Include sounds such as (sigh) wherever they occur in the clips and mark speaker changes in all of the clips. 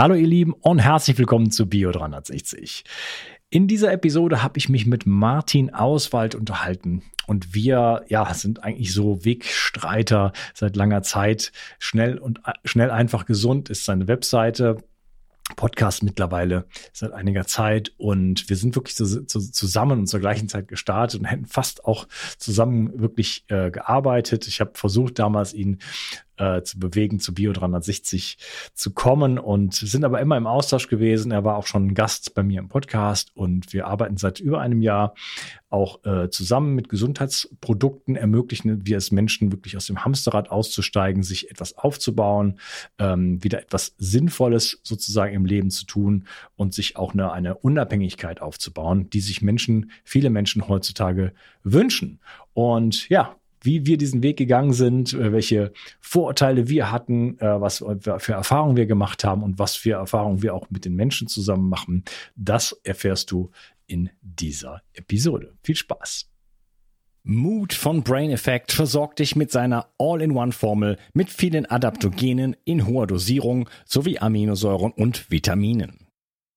Speaker 1: Hallo ihr Lieben und herzlich willkommen zu Bio 360. In dieser Episode habe ich mich mit Martin Auswald unterhalten und wir ja sind eigentlich so Wegstreiter seit langer Zeit. Schnell und schnell einfach gesund ist seine Webseite. Podcast mittlerweile seit einiger Zeit und wir sind wirklich zu, zu, zusammen und zur gleichen Zeit gestartet und hätten fast auch zusammen wirklich äh, gearbeitet. Ich habe versucht damals ihn äh, zu bewegen, zu Bio 360 zu kommen und sind aber immer im Austausch gewesen. Er war auch schon Gast bei mir im Podcast und wir arbeiten seit über einem Jahr auch äh, zusammen mit Gesundheitsprodukten ermöglichen wir es Menschen wirklich aus dem Hamsterrad auszusteigen, sich etwas aufzubauen, ähm, wieder etwas Sinnvolles sozusagen im Leben zu tun und sich auch eine, eine Unabhängigkeit aufzubauen, die sich Menschen, viele Menschen heutzutage wünschen. Und ja, wie wir diesen Weg gegangen sind, äh, welche Vorurteile wir hatten, äh, was für Erfahrungen wir gemacht haben und was für Erfahrungen wir auch mit den Menschen zusammen machen. Das erfährst du in dieser Episode. Viel Spaß!
Speaker 2: Mood von Brain Effect versorgt dich mit seiner All-in-One-Formel mit vielen Adaptogenen in hoher Dosierung sowie Aminosäuren und Vitaminen.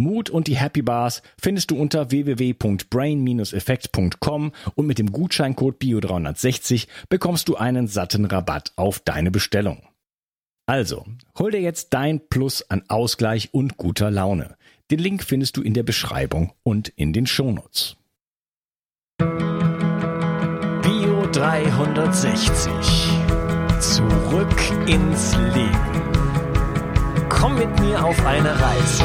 Speaker 2: Mut und die Happy Bars findest du unter www.brain-effekt.com und mit dem Gutscheincode BIO360 bekommst du einen satten Rabatt auf deine Bestellung. Also, hol dir jetzt dein Plus an Ausgleich und guter Laune. Den Link findest du in der Beschreibung und in den Shownotes.
Speaker 3: Bio 360. Zurück ins Leben. Komm mit mir auf eine Reise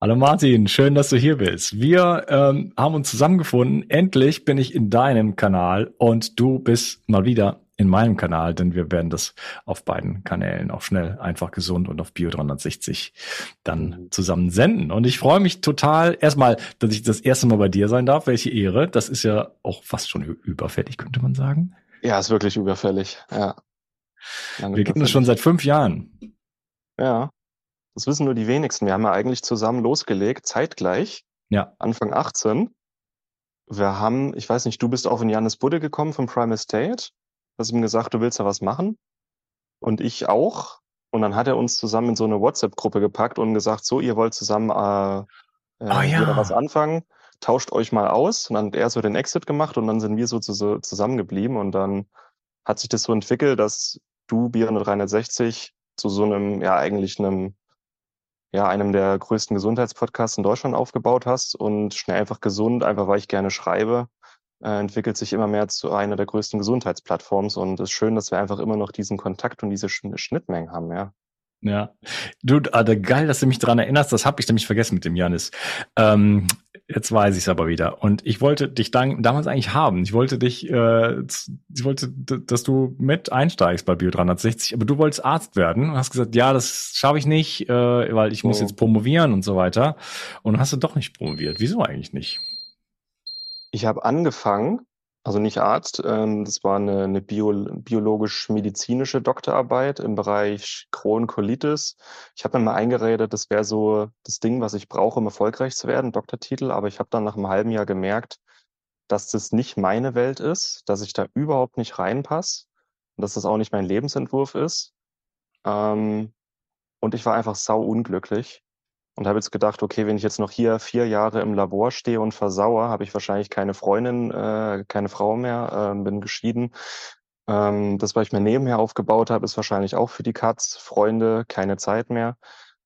Speaker 1: Hallo Martin, schön, dass du hier bist. Wir ähm, haben uns zusammengefunden. Endlich bin ich in deinem Kanal und du bist mal wieder in meinem Kanal, denn wir werden das auf beiden Kanälen auch schnell, einfach gesund und auf Bio 360 dann mhm. zusammen senden. Und ich freue mich total erstmal, dass ich das erste Mal bei dir sein darf. Welche Ehre. Das ist ja auch fast schon überfällig, könnte man sagen.
Speaker 4: Ja, ist wirklich überfällig. Ja.
Speaker 1: Lange wir kennen das schon seit fünf Jahren.
Speaker 4: Ja. Das wissen nur die wenigsten. Wir haben ja eigentlich zusammen losgelegt, zeitgleich.
Speaker 1: Ja.
Speaker 4: Anfang 18. Wir haben, ich weiß nicht, du bist auf in Janis Budde gekommen vom Prime Estate. Hast ihm gesagt, du willst da was machen. Und ich auch. Und dann hat er uns zusammen in so eine WhatsApp-Gruppe gepackt und gesagt, so, ihr wollt zusammen äh, äh, oh, ja. was anfangen, tauscht euch mal aus. Und dann hat er so den Exit gemacht und dann sind wir so, so zusammengeblieben. Und dann hat sich das so entwickelt, dass du Bier 360 zu so einem, ja, eigentlich einem ja, einem der größten Gesundheitspodcasts in Deutschland aufgebaut hast und schnell einfach gesund, einfach weil ich gerne schreibe, äh, entwickelt sich immer mehr zu einer der größten Gesundheitsplattforms und es ist schön, dass wir einfach immer noch diesen Kontakt und diese Schnittmengen haben, ja.
Speaker 1: Ja, du, Alter, geil, dass du mich daran erinnerst. Das habe ich nämlich vergessen mit dem Janis. Ähm, jetzt weiß ich es aber wieder. Und ich wollte dich dann, damals eigentlich haben. Ich wollte dich, äh, ich wollte, dass du mit einsteigst bei Bio 360, aber du wolltest Arzt werden und hast gesagt, ja, das schaffe ich nicht, äh, weil ich oh. muss jetzt promovieren und so weiter. Und hast du doch nicht promoviert. Wieso eigentlich nicht?
Speaker 4: Ich habe angefangen, also nicht Arzt, ähm, das war eine, eine Bio, biologisch-medizinische Doktorarbeit im Bereich Crohn-Colitis. Ich habe mir mal eingeredet, das wäre so das Ding, was ich brauche, um erfolgreich zu werden, Doktortitel, aber ich habe dann nach einem halben Jahr gemerkt, dass das nicht meine Welt ist, dass ich da überhaupt nicht reinpasse. dass das auch nicht mein Lebensentwurf ist. Ähm, und ich war einfach sau unglücklich und habe jetzt gedacht, okay, wenn ich jetzt noch hier vier Jahre im Labor stehe und versauere, habe ich wahrscheinlich keine Freundin, äh, keine Frau mehr, äh, bin geschieden. Ähm, das, was ich mir nebenher aufgebaut habe, ist wahrscheinlich auch für die Katz, Freunde, keine Zeit mehr.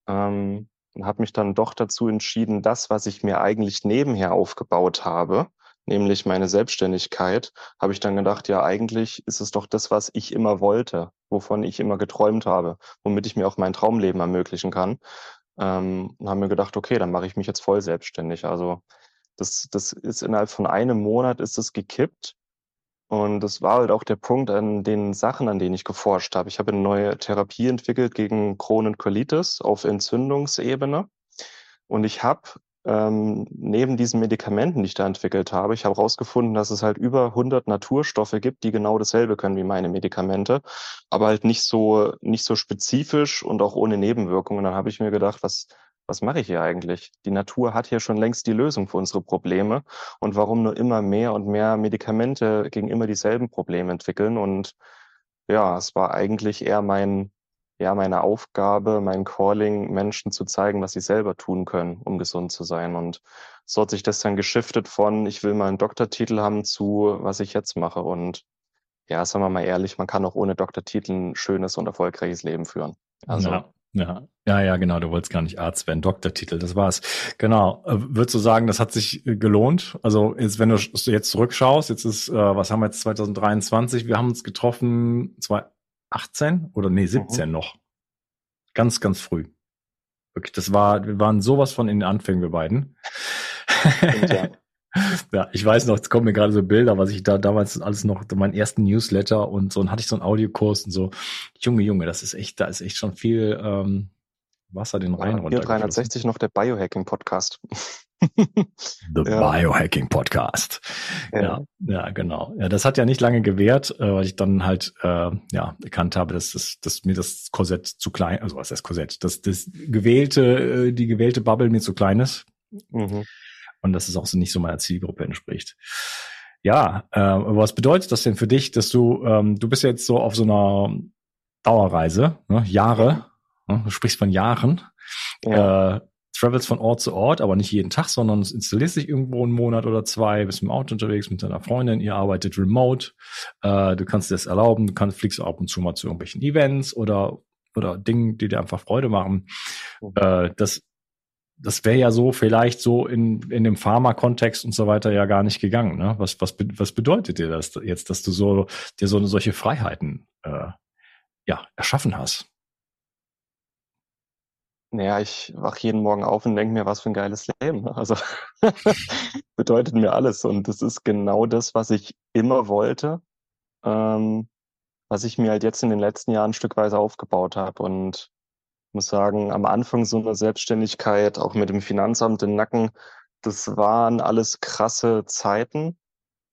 Speaker 4: Ähm, habe mich dann doch dazu entschieden, das, was ich mir eigentlich nebenher aufgebaut habe, nämlich meine Selbstständigkeit, habe ich dann gedacht, ja, eigentlich ist es doch das, was ich immer wollte, wovon ich immer geträumt habe, womit ich mir auch mein Traumleben ermöglichen kann. Ähm, und habe mir gedacht, okay, dann mache ich mich jetzt voll selbstständig. Also das, das ist innerhalb von einem Monat ist es gekippt. Und das war halt auch der Punkt an den Sachen, an denen ich geforscht habe. Ich habe eine neue Therapie entwickelt gegen Crohn und Colitis auf Entzündungsebene. Und ich habe ähm, neben diesen Medikamenten, die ich da entwickelt habe, ich habe herausgefunden, dass es halt über 100 Naturstoffe gibt, die genau dasselbe können wie meine Medikamente, aber halt nicht so nicht so spezifisch und auch ohne Nebenwirkungen. Dann habe ich mir gedacht, was was mache ich hier eigentlich? Die Natur hat hier schon längst die Lösung für unsere Probleme und warum nur immer mehr und mehr Medikamente gegen immer dieselben Probleme entwickeln? Und ja, es war eigentlich eher mein ja meine Aufgabe, mein Calling, Menschen zu zeigen, was sie selber tun können, um gesund zu sein. Und so hat sich das dann geschiftet von, ich will mal einen Doktortitel haben, zu, was ich jetzt mache. Und ja, sagen wir mal ehrlich, man kann auch ohne Doktortitel ein schönes und erfolgreiches Leben führen.
Speaker 1: Also. Ja. Ja, ja, ja, genau. Du wolltest gar nicht Arzt werden, Doktortitel, das war's. Genau. Äh, würdest du sagen, das hat sich äh, gelohnt? Also jetzt, wenn du jetzt zurückschaust, jetzt ist, äh, was haben wir jetzt 2023? Wir haben uns getroffen 2018 oder nee 17 mhm. noch. Ganz, ganz früh. Wirklich, das war, wir waren sowas von in den Anfängen, wir beiden. ja. (laughs) ja, ich weiß noch, es kommen mir gerade so Bilder, was ich da damals alles noch, meinen ersten Newsletter und so, und hatte ich so einen Audiokurs und so. Junge, Junge, das ist echt, da ist echt schon viel ähm, Wasser den Rhein
Speaker 4: runter. 360 noch der Biohacking-Podcast. (laughs)
Speaker 1: The ja. Biohacking Podcast. Ja. ja. ja, genau. Ja, das hat ja nicht lange gewährt, äh, weil ich dann halt äh, ja erkannt habe, dass, dass, dass mir das Korsett zu klein, also was ist Korsett, dass das gewählte, äh, die gewählte Bubble mir zu klein ist. Mhm. Und dass es auch so nicht so meiner Zielgruppe entspricht. Ja, äh, was bedeutet das denn für dich, dass du, ähm, du bist jetzt so auf so einer Dauerreise, ne? Jahre, ne? Du sprichst von Jahren. Ja. Äh, travels von Ort zu Ort, aber nicht jeden Tag, sondern es installiert sich irgendwo einen Monat oder zwei, bist im Auto unterwegs mit deiner Freundin, ihr arbeitet remote, äh, du kannst dir das erlauben, du kannst, fliegst ab und zu mal zu irgendwelchen Events oder, oder Dingen, die dir einfach Freude machen. Mhm. Äh, das, das wäre ja so vielleicht so in, in dem Pharma-Kontext und so weiter ja gar nicht gegangen. Ne? Was, was, was bedeutet dir das jetzt, dass du so dir so eine solche Freiheiten äh, ja, erschaffen hast?
Speaker 4: Naja, ich wach jeden Morgen auf und denke mir, was für ein geiles Leben. Also (laughs) bedeutet mir alles. Und das ist genau das, was ich immer wollte, ähm, was ich mir halt jetzt in den letzten Jahren stückweise aufgebaut habe. Und muss sagen, am Anfang so eine Selbstständigkeit, auch mit dem Finanzamt im Nacken, das waren alles krasse Zeiten.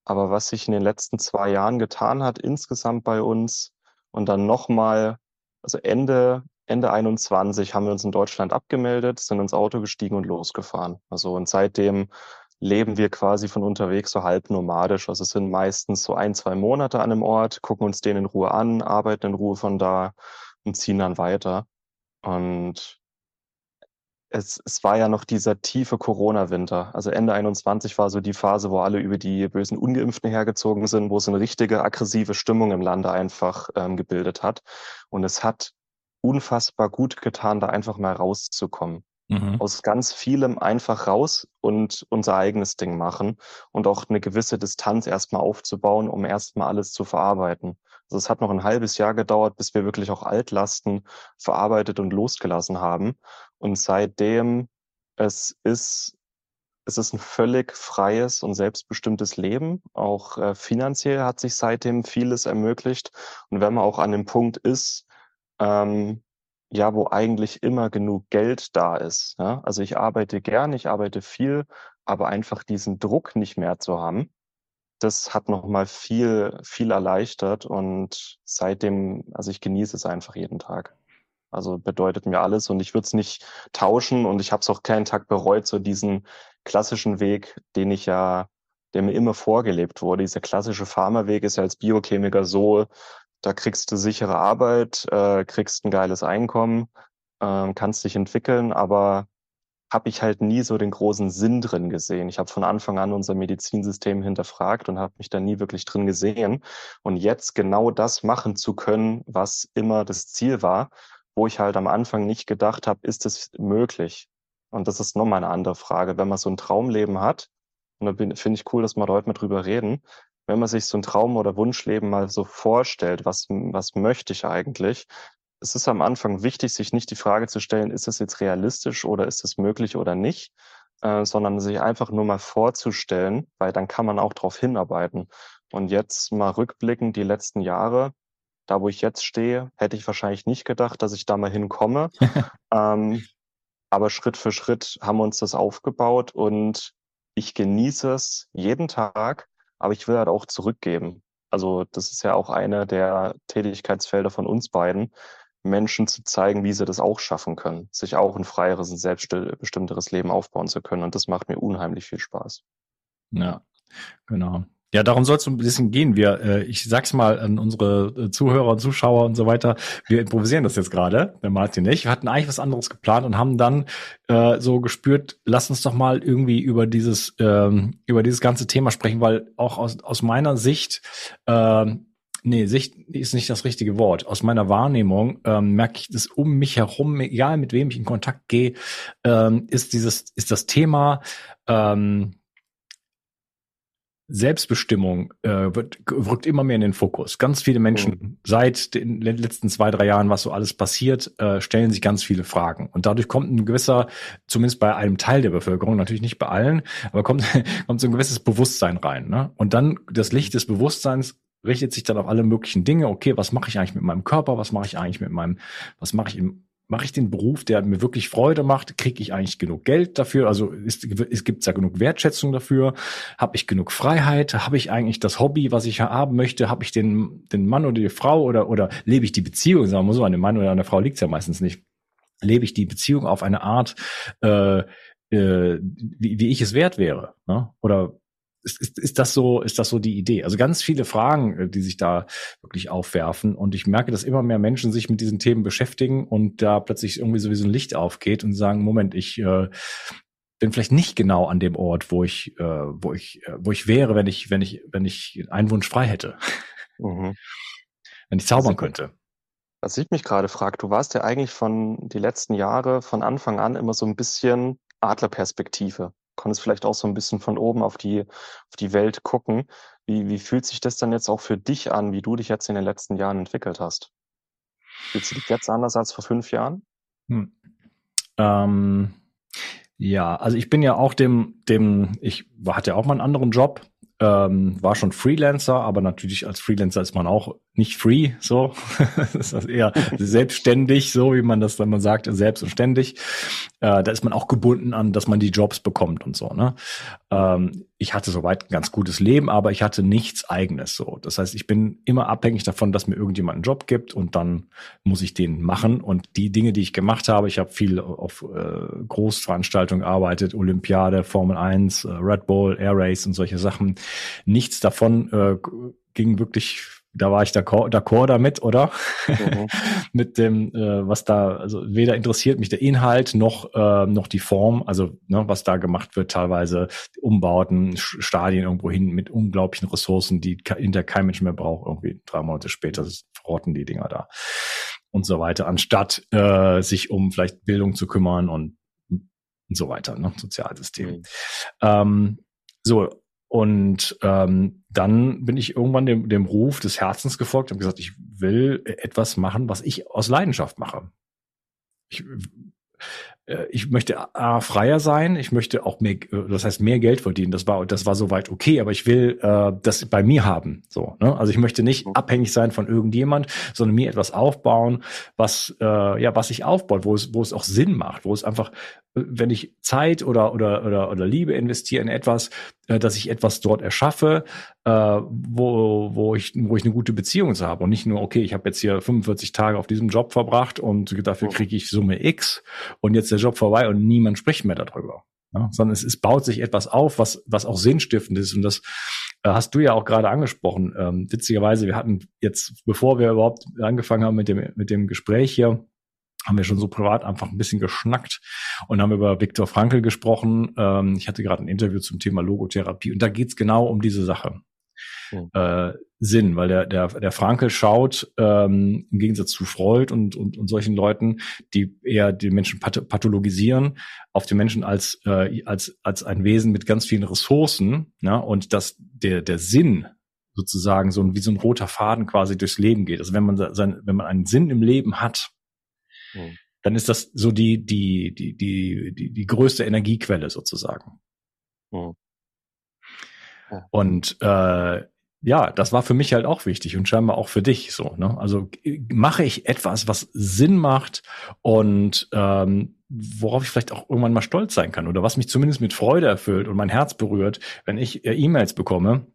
Speaker 4: Aber was sich in den letzten zwei Jahren getan hat, insgesamt bei uns und dann nochmal, also Ende Ende 21 haben wir uns in Deutschland abgemeldet, sind ins Auto gestiegen und losgefahren. Also und seitdem leben wir quasi von unterwegs so halb nomadisch. Also es sind meistens so ein, zwei Monate an einem Ort, gucken uns den in Ruhe an, arbeiten in Ruhe von da und ziehen dann weiter. Und es, es war ja noch dieser tiefe Corona-Winter. Also Ende 21 war so die Phase, wo alle über die bösen Ungeimpften hergezogen sind, wo es eine richtige aggressive Stimmung im Lande einfach ähm, gebildet hat. Und es hat unfassbar gut getan, da einfach mal rauszukommen. Mhm. Aus ganz vielem einfach raus und unser eigenes Ding machen und auch eine gewisse Distanz erstmal aufzubauen, um erstmal alles zu verarbeiten. Also es hat noch ein halbes Jahr gedauert, bis wir wirklich auch Altlasten verarbeitet und losgelassen haben. Und seitdem es ist es ist ein völlig freies und selbstbestimmtes Leben. Auch äh, finanziell hat sich seitdem vieles ermöglicht. Und wenn man auch an dem Punkt ist, ähm, ja, wo eigentlich immer genug Geld da ist. Ja? Also ich arbeite gern, ich arbeite viel, aber einfach diesen Druck nicht mehr zu haben, das hat nochmal viel, viel erleichtert und seitdem, also ich genieße es einfach jeden Tag. Also bedeutet mir alles und ich würde es nicht tauschen und ich habe es auch keinen Tag bereut, so diesen klassischen Weg, den ich ja, der mir immer vorgelebt wurde. Dieser klassische Pharmaweg ist ja als Biochemiker so Da kriegst du sichere Arbeit, äh, kriegst ein geiles Einkommen, äh, kannst dich entwickeln, aber habe ich halt nie so den großen Sinn drin gesehen. Ich habe von Anfang an unser Medizinsystem hinterfragt und habe mich da nie wirklich drin gesehen. Und jetzt genau das machen zu können, was immer das Ziel war, wo ich halt am Anfang nicht gedacht habe, ist es möglich? Und das ist nochmal eine andere Frage. Wenn man so ein Traumleben hat, und da finde ich cool, dass wir heute mal drüber reden, wenn man sich so ein Traum- oder Wunschleben mal so vorstellt, was, was möchte ich eigentlich, es ist am Anfang wichtig, sich nicht die Frage zu stellen, ist es jetzt realistisch oder ist es möglich oder nicht, äh, sondern sich einfach nur mal vorzustellen, weil dann kann man auch darauf hinarbeiten. Und jetzt mal rückblickend die letzten Jahre, da wo ich jetzt stehe, hätte ich wahrscheinlich nicht gedacht, dass ich da mal hinkomme. (laughs) ähm, aber Schritt für Schritt haben wir uns das aufgebaut und ich genieße es jeden Tag, aber ich will halt auch zurückgeben. Also das ist ja auch eine der Tätigkeitsfelder von uns beiden, Menschen zu zeigen, wie sie das auch schaffen können, sich auch ein freieres und selbstbestimmteres Leben aufbauen zu können. Und das macht mir unheimlich viel Spaß.
Speaker 1: Ja, genau. Ja, darum soll es ein bisschen gehen. Wir, äh, ich sag's mal an unsere äh, Zuhörer und Zuschauer und so weiter, wir improvisieren das jetzt gerade, der Martin nicht. Wir hatten eigentlich was anderes geplant und haben dann äh, so gespürt, lass uns doch mal irgendwie über dieses, ähm, über dieses ganze Thema sprechen, weil auch aus, aus meiner Sicht ähm, Nee, Sicht ist nicht das richtige Wort. Aus meiner Wahrnehmung ähm, merke ich das um mich herum, egal mit wem ich in Kontakt gehe, ähm, ist dieses, ist das Thema ähm, Selbstbestimmung äh, wird, rückt immer mehr in den Fokus. Ganz viele Menschen mhm. seit den letzten zwei, drei Jahren, was so alles passiert, äh, stellen sich ganz viele Fragen. Und dadurch kommt ein gewisser, zumindest bei einem Teil der Bevölkerung, natürlich nicht bei allen, aber kommt, (laughs) kommt so ein gewisses Bewusstsein rein. Ne? Und dann das Licht des Bewusstseins richtet sich dann auf alle möglichen Dinge. Okay, was mache ich eigentlich mit meinem Körper? Was mache ich eigentlich mit meinem, was mache ich im mache ich den Beruf, der mir wirklich Freude macht? Kriege ich eigentlich genug Geld dafür? Also ist, es gibt ja genug Wertschätzung dafür? Habe ich genug Freiheit? Habe ich eigentlich das Hobby, was ich haben möchte? Habe ich den, den Mann oder die Frau oder, oder lebe ich die Beziehung? Sagen wir so, an dem Mann oder an der Frau liegt es ja meistens nicht. Lebe ich die Beziehung auf eine Art, äh, äh, wie, wie ich es wert wäre? Ne? Oder ist, ist, ist das so, ist das so die Idee? Also ganz viele Fragen, äh, die sich da wirklich aufwerfen. Und ich merke, dass immer mehr Menschen sich mit diesen Themen beschäftigen und da plötzlich irgendwie sowieso ein Licht aufgeht und sagen, Moment, ich äh, bin vielleicht nicht genau an dem Ort, wo ich, äh, wo ich, äh, wo ich wäre, wenn ich, wenn ich, wenn ich einen Wunsch frei hätte. Mhm. (laughs) wenn ich zaubern könnte.
Speaker 4: Was ich mich gerade frage, du warst ja eigentlich von die letzten Jahre von Anfang an immer so ein bisschen Adlerperspektive konntest vielleicht auch so ein bisschen von oben auf die, auf die Welt gucken. Wie, wie fühlt sich das dann jetzt auch für dich an, wie du dich jetzt in den letzten Jahren entwickelt hast? Fühlst du dich jetzt anders als vor fünf Jahren? Hm.
Speaker 1: Ähm, ja, also ich bin ja auch dem, dem, ich hatte ja auch mal einen anderen Job, ähm, war schon Freelancer, aber natürlich als Freelancer ist man auch nicht free, so. (laughs) das ist eher selbstständig, so wie man das dann mal sagt, selbstständig. Äh, da ist man auch gebunden an, dass man die Jobs bekommt und so, ne? Ähm, ich hatte soweit ein ganz gutes Leben, aber ich hatte nichts eigenes, so. Das heißt, ich bin immer abhängig davon, dass mir irgendjemand einen Job gibt und dann muss ich den machen. Und die Dinge, die ich gemacht habe, ich habe viel auf äh, Großveranstaltungen gearbeitet, Olympiade, Formel 1, äh, Red Bull, Air Race und solche Sachen. Nichts davon äh, ging wirklich da war ich d'accord damit, oder? Mhm. (laughs) Mit dem, äh, was da, also weder interessiert mich der Inhalt noch, äh, noch die Form, also ne, was da gemacht wird, teilweise Umbauten, Stadien irgendwo hin mit unglaublichen Ressourcen, die hinter kein Mensch mehr braucht, irgendwie drei Monate später verrotten die Dinger da und so weiter, anstatt äh, sich um vielleicht Bildung zu kümmern und, und so weiter, ne, Sozialsystem. Mhm. Ähm, so, und ähm, dann bin ich irgendwann dem, dem Ruf des Herzens gefolgt und gesagt, ich will etwas machen, was ich aus Leidenschaft mache. Ich, äh, ich möchte A, freier sein, ich möchte auch mehr, äh, das heißt mehr Geld verdienen. Das war, das war soweit okay, aber ich will äh, das bei mir haben. So, ne? Also ich möchte nicht abhängig sein von irgendjemand, sondern mir etwas aufbauen, was äh, ja, was ich aufbaut, wo es, wo es auch Sinn macht, wo es einfach, äh, wenn ich Zeit oder oder oder, oder Liebe investiere in etwas, dass ich etwas dort erschaffe, äh, wo, wo ich wo ich eine gute Beziehung zu habe und nicht nur okay, ich habe jetzt hier 45 Tage auf diesem Job verbracht und dafür mhm. kriege ich Summe X und jetzt der Job vorbei und niemand spricht mehr darüber. Ja, sondern es, es baut sich etwas auf, was, was auch sinnstiftend ist. Und das äh, hast du ja auch gerade angesprochen. Ähm, witzigerweise, wir hatten jetzt, bevor wir überhaupt angefangen haben mit dem, mit dem Gespräch hier, haben wir schon so privat einfach ein bisschen geschnackt und haben über Viktor Frankl gesprochen. Ähm, ich hatte gerade ein Interview zum Thema Logotherapie und da geht's genau um diese Sache. Mhm. Äh, Sinn, weil der, der, der Frankel schaut, ähm, im Gegensatz zu Freud und, und, und solchen Leuten, die eher die Menschen pathologisieren, auf den Menschen als, äh, als, als ein Wesen mit ganz vielen Ressourcen, ja, und dass der, der Sinn sozusagen so ein, wie so ein roter Faden quasi durchs Leben geht. Also wenn man sein, wenn man einen Sinn im Leben hat, mhm. dann ist das so die, die, die, die, die, die größte Energiequelle sozusagen. Mhm. Ja. Und äh, ja, das war für mich halt auch wichtig und scheinbar auch für dich so. Ne? Also mache ich etwas, was Sinn macht und ähm, worauf ich vielleicht auch irgendwann mal stolz sein kann oder was mich zumindest mit Freude erfüllt und mein Herz berührt, wenn ich äh, E-Mails bekomme,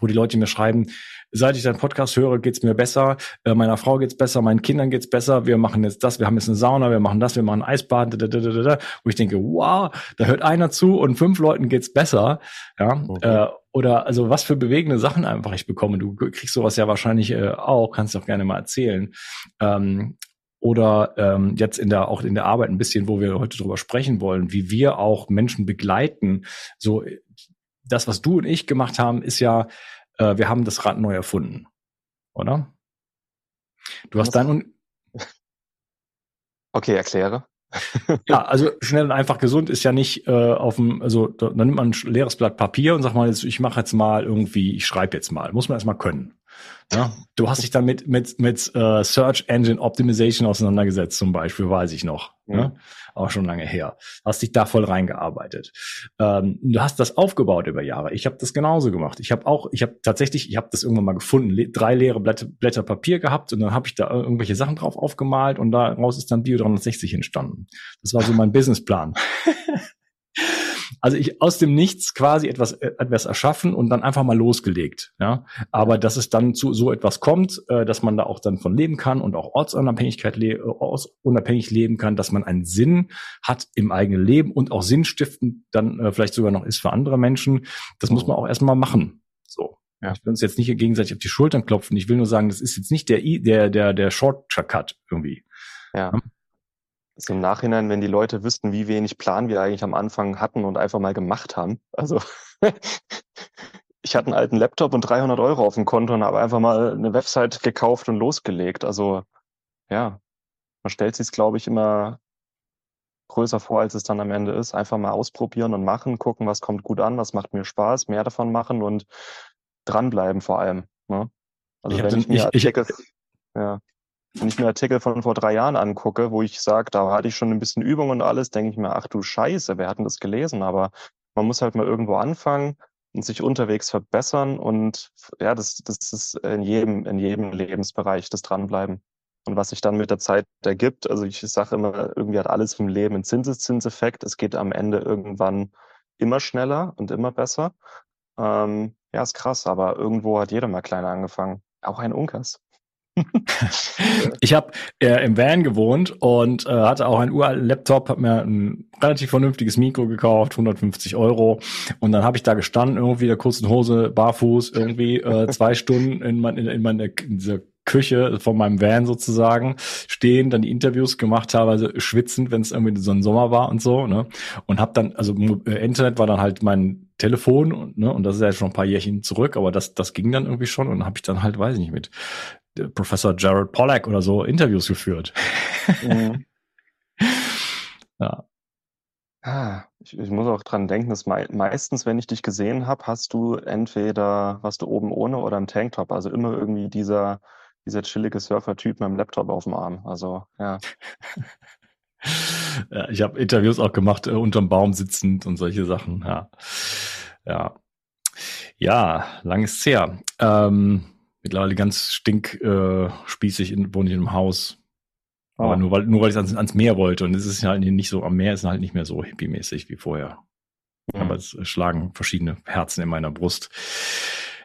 Speaker 1: wo die Leute mir schreiben, seit ich deinen Podcast höre, geht's mir besser, äh, meiner Frau geht's besser, meinen Kindern geht's besser, wir machen jetzt das, wir haben jetzt eine Sauna, wir machen das, wir machen Eisbaden, da, da, da, da, da, wo ich denke, wow, da hört einer zu und fünf Leuten geht's besser, ja, okay. äh, oder also was für bewegende Sachen einfach ich bekomme. Du kriegst sowas ja wahrscheinlich äh, auch, kannst du auch gerne mal erzählen. Ähm, oder ähm, jetzt in der auch in der Arbeit ein bisschen, wo wir heute drüber sprechen wollen, wie wir auch Menschen begleiten. So das, was du und ich gemacht haben, ist ja, äh, wir haben das Rad neu erfunden, oder? Du hast dein (laughs)
Speaker 4: Okay, erkläre (laughs)
Speaker 1: ja, also schnell und einfach gesund ist ja nicht äh, auf dem, also da, da nimmt man ein leeres Blatt Papier und sagt mal, jetzt, ich mache jetzt mal irgendwie, ich schreibe jetzt mal. Muss man erst mal können. Ja, du hast dich dann mit, mit, mit uh, Search Engine Optimization auseinandergesetzt, zum Beispiel, weiß ich noch. Mhm. Ne? Auch schon lange her. Hast dich da voll reingearbeitet. Ähm, du hast das aufgebaut über Jahre. Ich habe das genauso gemacht. Ich habe auch, ich habe tatsächlich, ich habe das irgendwann mal gefunden, le drei leere Blätter, Blätter Papier gehabt und dann habe ich da irgendwelche Sachen drauf aufgemalt und daraus ist dann Bio 360 entstanden. Das war so mein Businessplan. (laughs) Also ich aus dem Nichts quasi etwas, äh, etwas erschaffen und dann einfach mal losgelegt. Ja, aber dass es dann zu so etwas kommt, äh, dass man da auch dann von leben kann und auch Ortsunabhängigkeit le ortsunabhängig leben kann, dass man einen Sinn hat im eigenen Leben und auch sinnstiftend dann äh, vielleicht sogar noch ist für andere Menschen. Das muss man auch erstmal machen. So. Ja. Ich will uns jetzt nicht gegenseitig auf die Schultern klopfen. Ich will nur sagen, das ist jetzt nicht der, der, der, der Shortcut irgendwie.
Speaker 4: Ja. So im Nachhinein, wenn die Leute wüssten, wie wenig Plan wir eigentlich am Anfang hatten und einfach mal gemacht haben. Also (laughs) ich hatte einen alten Laptop und 300 Euro auf dem Konto und habe einfach mal eine Website gekauft und losgelegt. Also ja, man stellt sich es, glaube ich, immer größer vor, als es dann am Ende ist. Einfach mal ausprobieren und machen, gucken, was kommt gut an, was macht mir Spaß, mehr davon machen und dranbleiben vor allem. Ne? Also ich wenn ich mir Artikel, ich, ja. Wenn ich mir Artikel von vor drei Jahren angucke, wo ich sage, da hatte ich schon ein bisschen Übung und alles, denke ich mir, ach du Scheiße, wer hat denn das gelesen? Aber man muss halt mal irgendwo anfangen und sich unterwegs verbessern und ja, das, das ist in jedem, in jedem Lebensbereich das Dranbleiben. Und was sich dann mit der Zeit ergibt, also ich sage immer, irgendwie hat alles im Leben einen Zinseszinseffekt. Es geht am Ende irgendwann immer schneller und immer besser. Ähm, ja, ist krass, aber irgendwo hat jeder mal kleiner angefangen. Auch ein Unkas (laughs)
Speaker 1: ich habe äh, im Van gewohnt und äh, hatte auch einen uralten Laptop, habe mir ein relativ vernünftiges Mikro gekauft, 150 Euro. Und dann habe ich da gestanden, irgendwie der kurzen Hose, barfuß, irgendwie äh, zwei Stunden in, mein, in, in meine in dieser Küche von meinem Van sozusagen stehen, dann die Interviews gemacht, teilweise schwitzend, wenn es irgendwie so ein Sommer war und so, ne? Und habe dann, also äh, Internet war dann halt mein Telefon, und, ne? Und das ist ja schon ein paar Jährchen zurück, aber das, das ging dann irgendwie schon und habe ich dann halt, weiß ich nicht, mit Professor Jared Pollack oder so Interviews geführt. Mhm. (laughs)
Speaker 4: ja. Ah, ich, ich, muss auch dran denken, dass mei meistens, wenn ich dich gesehen habe, hast du entweder, was du oben ohne oder im Tanktop, also immer irgendwie dieser, dieser chillige Surfer-Typ mit dem Laptop auf dem Arm. Also, ja. (laughs)
Speaker 1: ja ich habe Interviews auch gemacht, äh, unterm Baum sitzend und solche Sachen, ja. Ja. Ja, lang ist's her. Ähm, mittlerweile ganz stinkspießig äh, wohne ich in einem Haus. Oh. Aber nur weil, nur weil ich ans, ans Meer wollte. Und es ist halt nicht so, am Meer ist halt nicht mehr so hippie-mäßig wie vorher. Mhm. Aber es schlagen verschiedene Herzen in meiner Brust.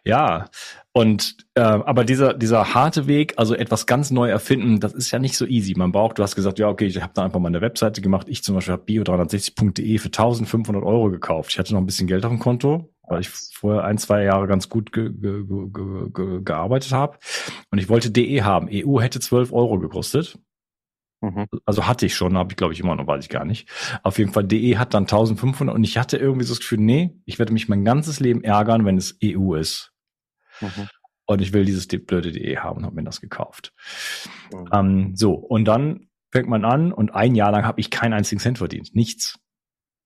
Speaker 1: Ja, und äh, aber dieser dieser harte Weg, also etwas ganz neu erfinden, das ist ja nicht so easy. Man braucht, du hast gesagt, ja okay, ich habe da einfach mal eine Webseite gemacht. Ich zum Beispiel habe bio360.de für 1500 Euro gekauft. Ich hatte noch ein bisschen Geld auf dem Konto, weil ich vorher ein, zwei Jahre ganz gut ge ge ge gearbeitet habe. Und ich wollte DE haben. EU hätte 12 Euro gekostet. Mhm. Also hatte ich schon, habe ich glaube ich immer noch, weiß ich gar nicht. Auf jeden Fall, DE hat dann 1500 und ich hatte irgendwie so das Gefühl, nee, ich werde mich mein ganzes Leben ärgern, wenn es EU ist. Mhm. Und ich will dieses blöde DE haben und habe mir das gekauft. Mhm. Ähm, so, und dann fängt man an und ein Jahr lang habe ich keinen einzigen Cent verdient. Nichts.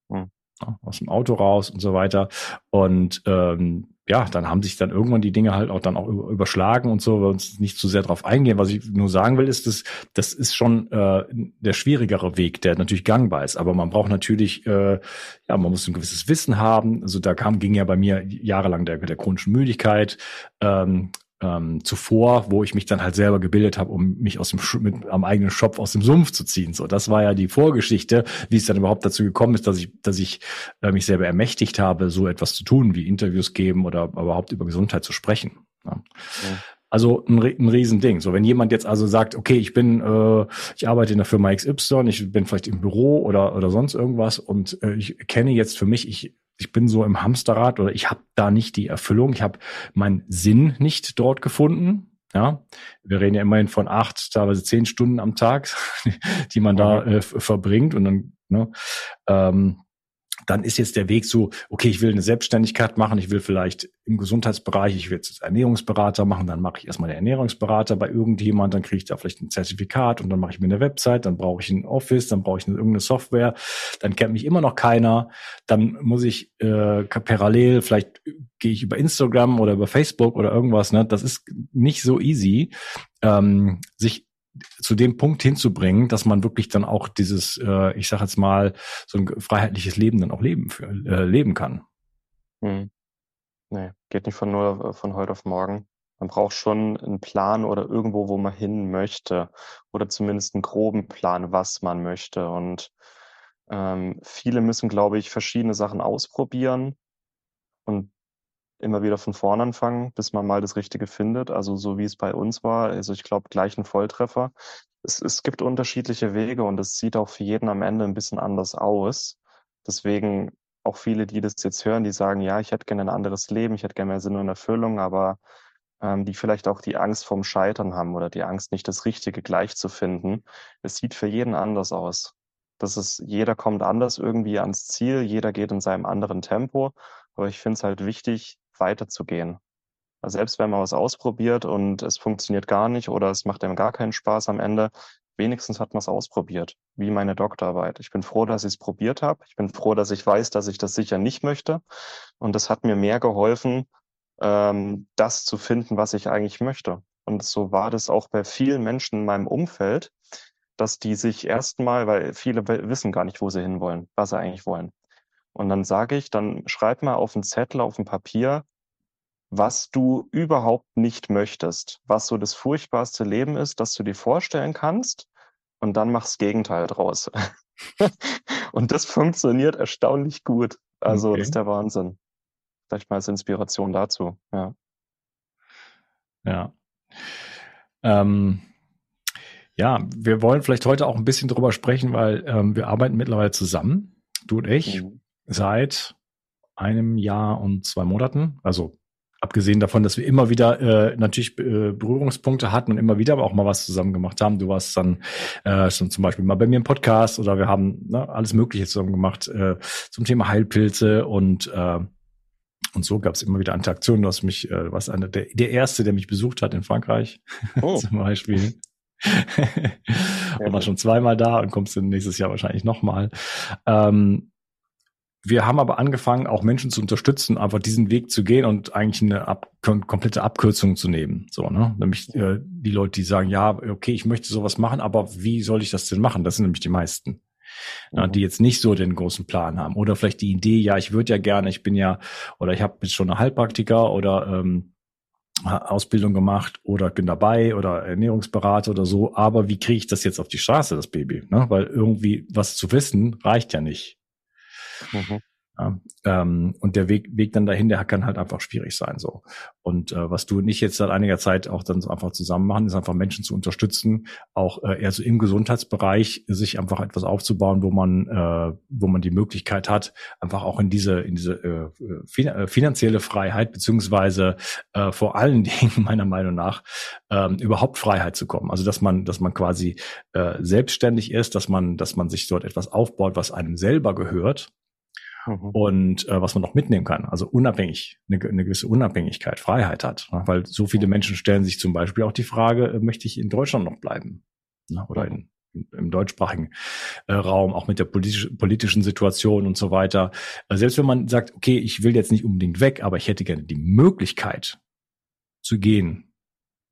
Speaker 1: Mhm. Ja, aus dem Auto raus und so weiter. Und ähm, ja, dann haben sich dann irgendwann die Dinge halt auch dann auch überschlagen und so, wir uns nicht zu sehr drauf eingehen. Was ich nur sagen will, ist, dass das ist schon äh, der schwierigere Weg, der natürlich gangbar ist. Aber man braucht natürlich, äh, ja, man muss ein gewisses Wissen haben. Also da kam, ging ja bei mir jahrelang der, der chronischen Müdigkeit, ähm, ähm, zuvor, wo ich mich dann halt selber gebildet habe, um mich aus dem Sch mit am eigenen Schopf aus dem Sumpf zu ziehen. So, das war ja die Vorgeschichte, wie es dann überhaupt dazu gekommen ist, dass ich, dass ich äh, mich selber ermächtigt habe, so etwas zu tun, wie Interviews geben oder überhaupt über Gesundheit zu sprechen. Ja. Ja. Also ein, ein Riesending. So, wenn jemand jetzt also sagt, okay, ich bin, äh, ich arbeite in der Firma XY, ich bin vielleicht im Büro oder oder sonst irgendwas und äh, ich kenne jetzt für mich, ich ich bin so im Hamsterrad oder ich habe da nicht die Erfüllung, ich habe meinen Sinn nicht dort gefunden. Ja, wir reden ja immerhin von acht, teilweise zehn Stunden am Tag, (laughs) die man da mhm. äh, verbringt und dann ne, ähm, dann ist jetzt der Weg so, okay, ich will eine Selbstständigkeit machen, ich will vielleicht im Gesundheitsbereich, ich will jetzt Ernährungsberater machen, dann mache ich erstmal den Ernährungsberater bei irgendjemand, dann kriege ich da vielleicht ein Zertifikat und dann mache ich mir eine Website, dann brauche ich ein Office, dann brauche ich eine, irgendeine Software, dann kennt mich immer noch keiner, dann muss ich äh, parallel, vielleicht gehe ich über Instagram oder über Facebook oder irgendwas, ne? Das ist nicht so easy, ähm, sich zu dem Punkt hinzubringen, dass man wirklich dann auch dieses, äh, ich sage jetzt mal, so ein freiheitliches Leben dann auch leben, für, äh, leben kann.
Speaker 4: Hm. Nee, geht nicht von nur von heute auf morgen. Man braucht schon einen Plan oder irgendwo, wo man hin möchte. Oder zumindest einen groben Plan, was man möchte. Und ähm, viele müssen, glaube ich, verschiedene Sachen ausprobieren. Und immer wieder von vorn anfangen, bis man mal das Richtige findet. Also so wie es bei uns war. Also ich glaube, gleich ein Volltreffer. Es, es gibt unterschiedliche Wege und es sieht auch für jeden am Ende ein bisschen anders aus. Deswegen auch viele, die das jetzt hören, die sagen, ja, ich hätte gerne ein anderes Leben, ich hätte gerne mehr Sinn und Erfüllung, aber ähm, die vielleicht auch die Angst vorm Scheitern haben oder die Angst, nicht das Richtige gleich zu finden. Es sieht für jeden anders aus. Das ist, jeder kommt anders irgendwie ans Ziel, jeder geht in seinem anderen Tempo. Aber ich finde es halt wichtig, weiterzugehen. Also selbst wenn man was ausprobiert und es funktioniert gar nicht oder es macht einem gar keinen Spaß am Ende, wenigstens hat man es ausprobiert, wie meine Doktorarbeit. Ich bin froh, dass ich es probiert habe. Ich bin froh, dass ich weiß, dass ich das sicher nicht möchte. Und das hat mir mehr geholfen, ähm, das zu finden, was ich eigentlich möchte. Und so war das auch bei vielen Menschen in meinem Umfeld, dass die sich erstmal, weil viele wissen gar nicht, wo sie hinwollen, was sie eigentlich wollen. Und dann sage ich, dann schreib mal auf einen Zettel, auf ein Papier, was du überhaupt nicht möchtest, was so das furchtbarste Leben ist, das du dir vorstellen kannst. Und dann mach's Gegenteil draus. (laughs) und das funktioniert erstaunlich gut. Also, okay. das ist der Wahnsinn. Vielleicht mal als Inspiration dazu, ja.
Speaker 1: Ja. Ähm, ja, wir wollen vielleicht heute auch ein bisschen drüber sprechen, weil ähm, wir arbeiten mittlerweile zusammen, du und ich. Mhm seit einem Jahr und zwei Monaten. Also abgesehen davon, dass wir immer wieder äh, natürlich äh, Berührungspunkte hatten und immer wieder aber auch mal was zusammen gemacht haben. Du warst dann äh, schon zum Beispiel mal bei mir im Podcast oder wir haben ne, alles Mögliche zusammen gemacht äh, zum Thema Heilpilze und äh, und so gab es immer wieder Interaktionen. Du hast mich, äh, was einer der, der erste, der mich besucht hat in Frankreich (laughs) oh. zum Beispiel. (laughs) und war schon zweimal da und kommst dann nächstes Jahr wahrscheinlich nochmal. Ähm, wir haben aber angefangen, auch Menschen zu unterstützen, einfach diesen Weg zu gehen und eigentlich eine ab, komplette Abkürzung zu nehmen. So, ne? Nämlich äh, die Leute, die sagen, ja, okay, ich möchte sowas machen, aber wie soll ich das denn machen? Das sind nämlich die meisten. Mhm. Ja, die jetzt nicht so den großen Plan haben. Oder vielleicht die Idee, ja, ich würde ja gerne, ich bin ja, oder ich habe jetzt schon eine Heilpraktiker oder ähm, Ausbildung gemacht oder bin dabei oder Ernährungsberater oder so, aber wie kriege ich das jetzt auf die Straße, das Baby? Ne? Weil irgendwie was zu wissen reicht ja nicht. Mhm. Ja, ähm, und der Weg, Weg dann dahin, der kann halt einfach schwierig sein. so. Und äh, was du nicht jetzt seit einiger Zeit auch dann so einfach zusammen machen, ist einfach Menschen zu unterstützen, auch äh, eher so im Gesundheitsbereich sich einfach etwas aufzubauen, wo man, äh, wo man die Möglichkeit hat, einfach auch in diese, in diese äh, äh finanzielle Freiheit beziehungsweise äh, vor allen (laughs) Dingen meiner Meinung nach ähm, überhaupt Freiheit zu kommen. Also dass man, dass man quasi äh, selbstständig ist, dass man, dass man sich dort etwas aufbaut, was einem selber gehört mhm. und äh, was man noch mitnehmen kann. Also unabhängig, eine, eine gewisse Unabhängigkeit, Freiheit hat. Ne? Weil so viele Menschen stellen sich zum Beispiel auch die Frage, äh, möchte ich in Deutschland noch bleiben? Ne? Oder in, im deutschsprachigen äh, Raum, auch mit der politisch, politischen Situation und so weiter. Äh, selbst wenn man sagt, okay, ich will jetzt nicht unbedingt weg, aber ich hätte gerne die Möglichkeit zu gehen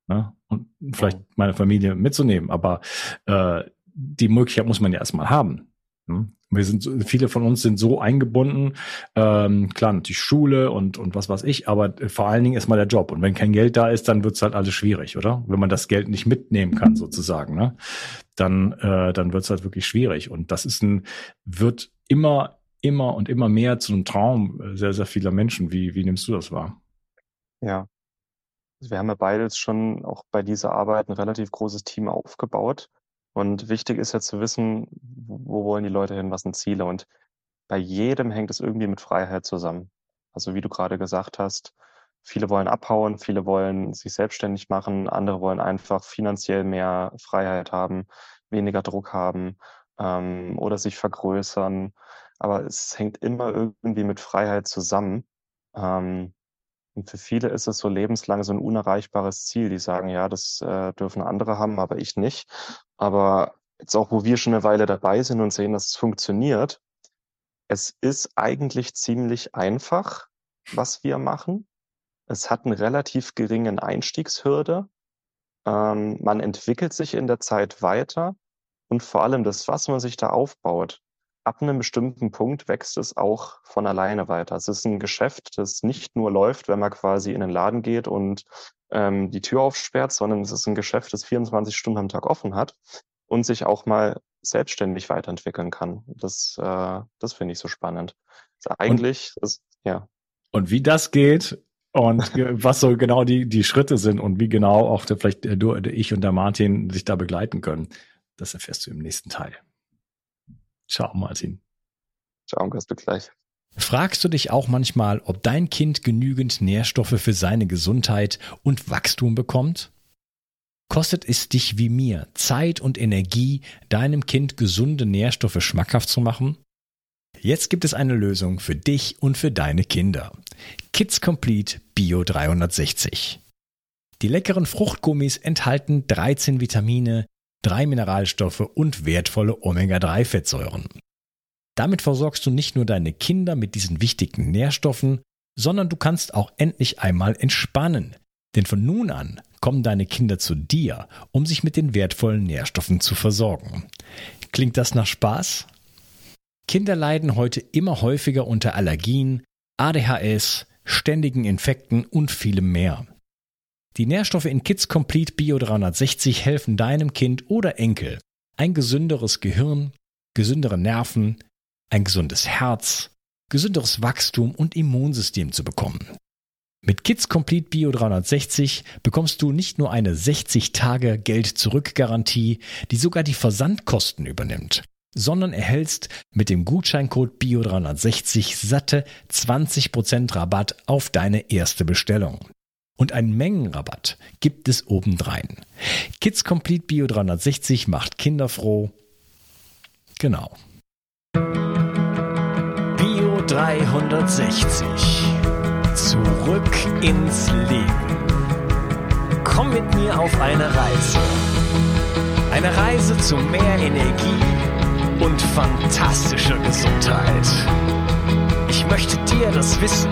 Speaker 1: ne? und vielleicht meine Familie mitzunehmen, aber äh, die Möglichkeit muss man ja erstmal haben. Ne? Wir sind viele von uns sind so eingebunden, ähm, klar natürlich Schule und und was weiß ich, aber vor allen Dingen erstmal der Job. Und wenn kein Geld da ist, dann wird's halt alles schwierig, oder? Wenn man das Geld nicht mitnehmen kann sozusagen, ne? Dann äh, dann wird's halt wirklich schwierig. Und das ist ein wird immer immer und immer mehr zu einem Traum sehr sehr vieler Menschen. Wie wie nimmst du das wahr?
Speaker 4: Ja, also wir haben ja beides schon auch bei dieser Arbeit ein relativ großes Team aufgebaut. Und wichtig ist ja zu wissen, wo wollen die Leute hin, was sind Ziele. Und bei jedem hängt es irgendwie mit Freiheit zusammen. Also wie du gerade gesagt hast, viele wollen abhauen, viele wollen sich selbstständig machen, andere wollen einfach finanziell mehr Freiheit haben, weniger Druck haben ähm, oder sich vergrößern. Aber es hängt immer irgendwie mit Freiheit zusammen. Ähm, und für viele ist es so lebenslang so ein unerreichbares Ziel. Die sagen, ja, das äh, dürfen andere haben, aber ich nicht. Aber jetzt auch, wo wir schon eine Weile dabei sind und sehen, dass es funktioniert, es ist eigentlich ziemlich einfach, was wir machen. Es hat einen relativ geringen Einstiegshürde. Ähm, man entwickelt sich in der Zeit weiter und vor allem das, was man sich da aufbaut, ab einem bestimmten Punkt wächst es auch von alleine weiter. Es ist ein Geschäft, das nicht nur läuft, wenn man quasi in den Laden geht und ähm, die Tür aufsperrt, sondern es ist ein Geschäft, das 24 Stunden am Tag offen hat und sich auch mal selbstständig weiterentwickeln kann. Das, äh, das finde ich so spannend. Also eigentlich, und, ist, ja.
Speaker 1: Und wie das geht und (laughs) was so genau die, die Schritte sind und wie genau auch der, vielleicht du, ich und der Martin sich da begleiten können, das erfährst du im nächsten Teil. Ciao, Martin.
Speaker 4: Ciao, bis gleich.
Speaker 2: Fragst du dich auch manchmal, ob dein Kind genügend Nährstoffe für seine Gesundheit und Wachstum bekommt? Kostet es dich wie mir Zeit und Energie, deinem Kind gesunde Nährstoffe schmackhaft zu machen? Jetzt gibt es eine Lösung für dich und für deine Kinder. Kids Complete Bio 360. Die leckeren Fruchtgummis enthalten 13 Vitamine, drei Mineralstoffe und wertvolle Omega-3-Fettsäuren. Damit versorgst du nicht nur deine Kinder mit diesen wichtigen Nährstoffen, sondern du kannst auch endlich einmal entspannen. Denn von nun an kommen deine Kinder zu dir, um sich mit den wertvollen Nährstoffen zu versorgen. Klingt das nach Spaß? Kinder leiden heute immer häufiger unter Allergien, ADHS, ständigen Infekten und vielem mehr. Die Nährstoffe in Kids Complete Bio 360 helfen deinem Kind oder Enkel, ein gesünderes Gehirn, gesündere Nerven, ein gesundes Herz, gesünderes Wachstum und Immunsystem zu bekommen. Mit Kids Complete Bio 360 bekommst du nicht nur eine 60 Tage Geld-Zurück-Garantie, die sogar die Versandkosten übernimmt, sondern erhältst mit dem Gutscheincode Bio 360 satte 20% Rabatt auf deine erste Bestellung. Und einen Mengenrabatt gibt es obendrein. Kids Complete Bio 360 macht Kinder froh. Genau.
Speaker 3: Bio 360. Zurück ins Leben. Komm mit mir auf eine Reise. Eine Reise zu mehr Energie und fantastischer Gesundheit. Ich möchte dir das Wissen